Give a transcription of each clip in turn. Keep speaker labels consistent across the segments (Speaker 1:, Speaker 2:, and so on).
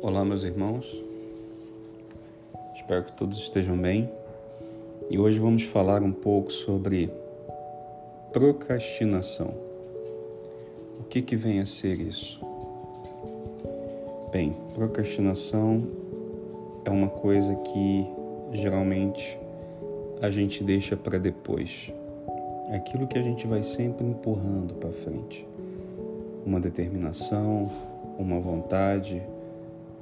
Speaker 1: Olá, meus irmãos. Espero que todos estejam bem. E hoje vamos falar um pouco sobre procrastinação. O que que vem a ser isso? Bem, procrastinação é uma coisa que geralmente a gente deixa para depois. É aquilo que a gente vai sempre empurrando para frente. Uma determinação, uma vontade,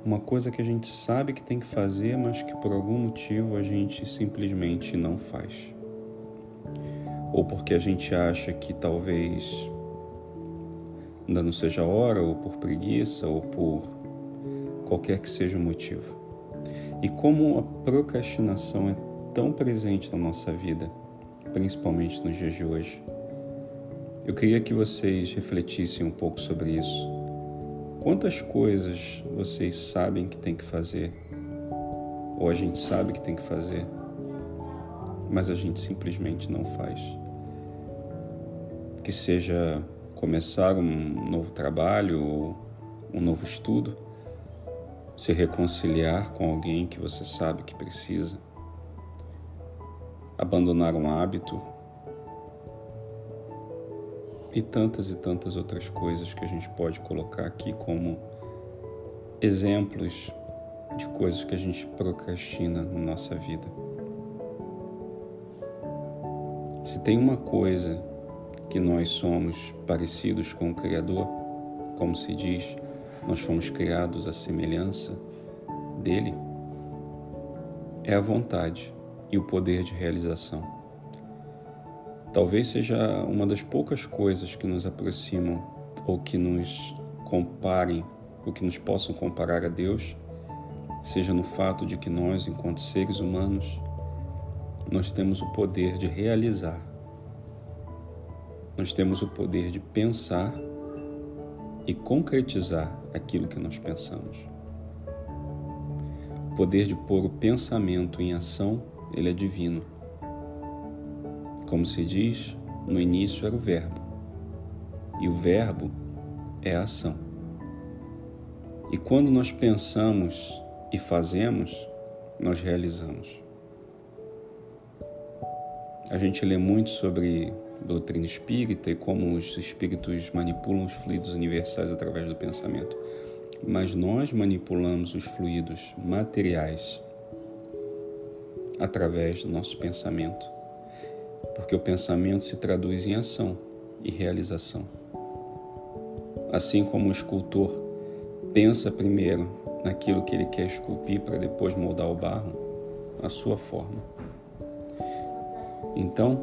Speaker 1: uma coisa que a gente sabe que tem que fazer, mas que por algum motivo a gente simplesmente não faz. Ou porque a gente acha que talvez ainda não seja a hora, ou por preguiça, ou por qualquer que seja o motivo. E como a procrastinação é tão presente na nossa vida, principalmente nos dias de hoje, eu queria que vocês refletissem um pouco sobre isso Quantas coisas vocês sabem que tem que fazer, ou a gente sabe que tem que fazer, mas a gente simplesmente não faz? Que seja começar um novo trabalho ou um novo estudo, se reconciliar com alguém que você sabe que precisa, abandonar um hábito e tantas e tantas outras coisas que a gente pode colocar aqui como exemplos de coisas que a gente procrastina na nossa vida. Se tem uma coisa que nós somos parecidos com o Criador, como se diz, nós fomos criados à semelhança dele, é a vontade e o poder de realização. Talvez seja uma das poucas coisas que nos aproximam ou que nos comparem, ou que nos possam comparar a Deus, seja no fato de que nós, enquanto seres humanos, nós temos o poder de realizar. Nós temos o poder de pensar e concretizar aquilo que nós pensamos. O poder de pôr o pensamento em ação, ele é divino. Como se diz, no início era o Verbo, e o Verbo é a ação. E quando nós pensamos e fazemos, nós realizamos. A gente lê muito sobre doutrina espírita e como os espíritos manipulam os fluidos universais através do pensamento. Mas nós manipulamos os fluidos materiais através do nosso pensamento porque o pensamento se traduz em ação e realização. Assim como o escultor pensa primeiro naquilo que ele quer esculpir para depois moldar o barro, a sua forma. Então,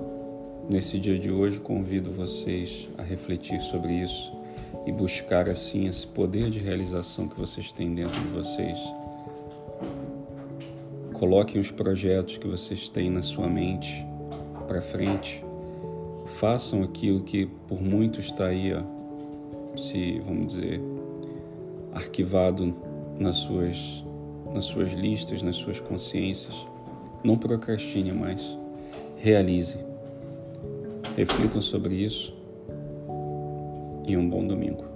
Speaker 1: nesse dia de hoje, convido vocês a refletir sobre isso e buscar assim esse poder de realização que vocês têm dentro de vocês. Coloquem os projetos que vocês têm na sua mente para frente, façam aquilo que por muito está aí, ó, se vamos dizer, arquivado nas suas, nas suas listas, nas suas consciências. Não procrastine mais, realize. Reflitam sobre isso e um bom domingo.